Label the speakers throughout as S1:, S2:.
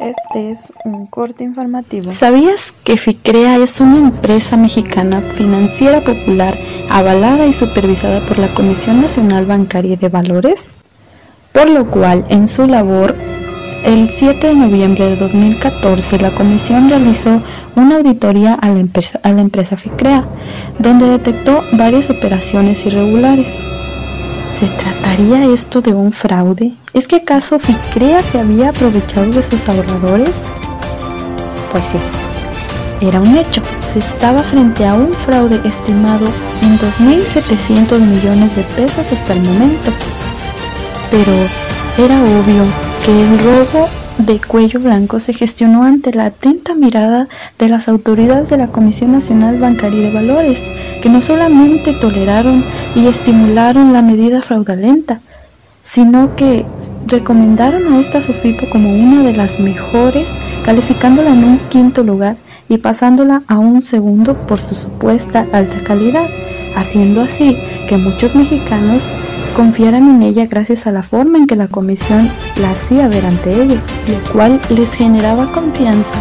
S1: Este es un corte informativo.
S2: ¿Sabías que FICREA es una empresa mexicana financiera popular avalada y supervisada por la Comisión Nacional Bancaria de Valores? Por lo cual, en su labor, el 7 de noviembre de 2014, la comisión realizó una auditoría a la empresa, a la empresa FICREA, donde detectó varias operaciones irregulares. ¿Se trataría esto de un fraude? ¿Es que acaso Ficrea se había aprovechado de sus ahorradores? Pues sí, era un hecho. Se estaba frente a un fraude estimado en 2.700 millones de pesos hasta el momento. Pero era obvio que el robo de cuello blanco se gestionó ante la atenta mirada de las autoridades de la Comisión Nacional Bancaria de Valores, que no solamente toleraron y estimularon la medida fraudulenta, sino que recomendaron a esta SOFIPO como una de las mejores, calificándola en un quinto lugar y pasándola a un segundo por su supuesta alta calidad, haciendo así que muchos mexicanos confiaran en ella gracias a la forma en que la comisión la hacía ver ante ellos, lo cual les generaba confianza,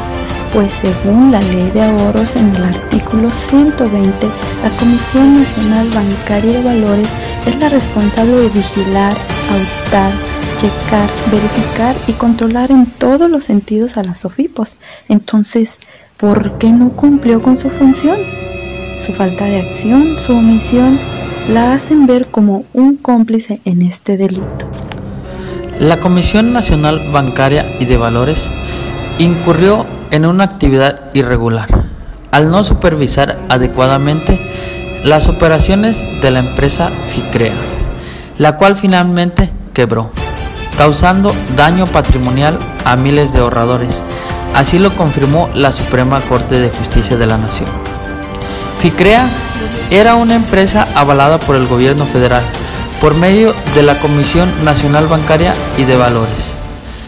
S2: pues según la ley de ahorros en el artículo 120, la Comisión Nacional Bancaria de Valores es la responsable de vigilar, auditar, checar, verificar y controlar en todos los sentidos a las SOFIPOS. Entonces, ¿por qué no cumplió con su función? Su falta de acción, su omisión, la hacen ver como un cómplice en este delito.
S3: La Comisión Nacional Bancaria y de Valores incurrió en una actividad irregular al no supervisar adecuadamente las operaciones de la empresa FICREA, la cual finalmente quebró, causando daño patrimonial a miles de ahorradores. Así lo confirmó la Suprema Corte de Justicia de la Nación. FICREA era una empresa avalada por el gobierno federal por medio de la Comisión Nacional Bancaria y de Valores,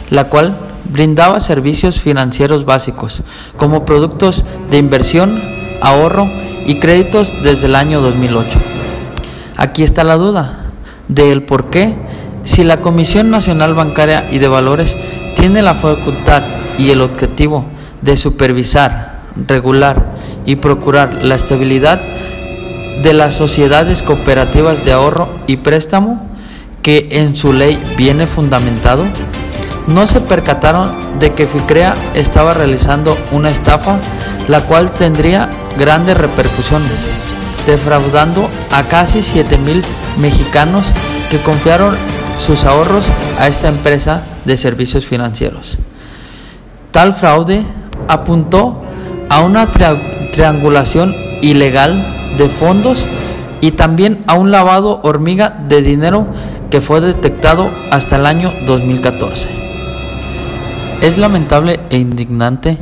S3: la cual brindaba servicios financieros básicos como productos de inversión, ahorro y créditos desde el año 2008. Aquí está la duda del por qué, si la Comisión Nacional Bancaria y de Valores tiene la facultad y el objetivo de supervisar, regular y procurar la estabilidad de las sociedades cooperativas de ahorro y préstamo, que en su ley viene fundamentado, no se percataron de que FICREA estaba realizando una estafa, la cual tendría grandes repercusiones, defraudando a casi 7 mil mexicanos que confiaron sus ahorros a esta empresa de servicios financieros. Tal fraude apuntó a una triangulación ilegal de fondos y también a un lavado hormiga de dinero que fue detectado hasta el año 2014. Es lamentable e indignante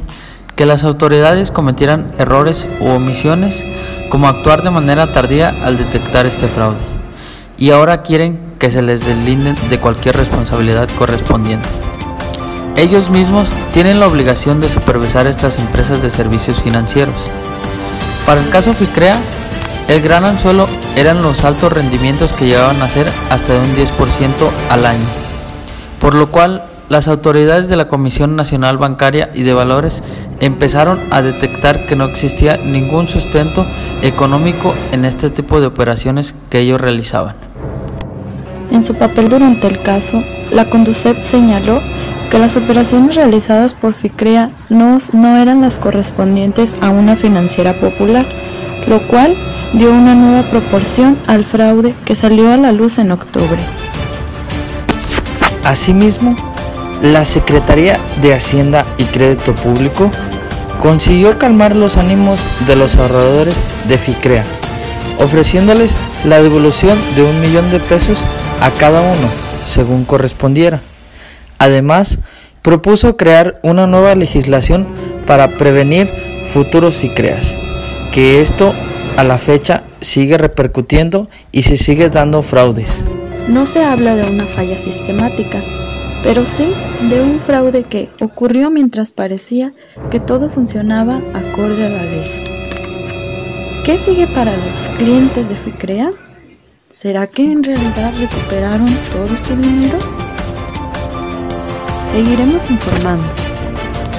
S3: que las autoridades cometieran errores u omisiones como actuar de manera tardía al detectar este fraude y ahora quieren que se les deslinden de cualquier responsabilidad correspondiente. Ellos mismos tienen la obligación de supervisar estas empresas de servicios financieros. Para el caso FICREA, el gran anzuelo eran los altos rendimientos que llegaban a ser hasta de un 10% al año, por lo cual las autoridades de la Comisión Nacional Bancaria y de Valores empezaron a detectar que no existía ningún sustento económico en este tipo de operaciones que ellos realizaban.
S2: En su papel durante el caso, la Conducep señaló que las operaciones realizadas por FICREA no, no eran las correspondientes a una financiera popular, lo cual dio una nueva proporción al fraude que salió a la luz en octubre.
S3: Asimismo, la Secretaría de Hacienda y Crédito Público consiguió calmar los ánimos de los ahorradores de FICREA, ofreciéndoles la devolución de un millón de pesos a cada uno, según correspondiera. Además, propuso crear una nueva legislación para prevenir futuros FICREAS, que esto a la fecha sigue repercutiendo y se sigue dando fraudes.
S2: No se habla de una falla sistemática, pero sí de un fraude que ocurrió mientras parecía que todo funcionaba acorde a la ley. ¿Qué sigue para los clientes de FICREA? ¿Será que en realidad recuperaron todo su dinero? Seguiremos informando.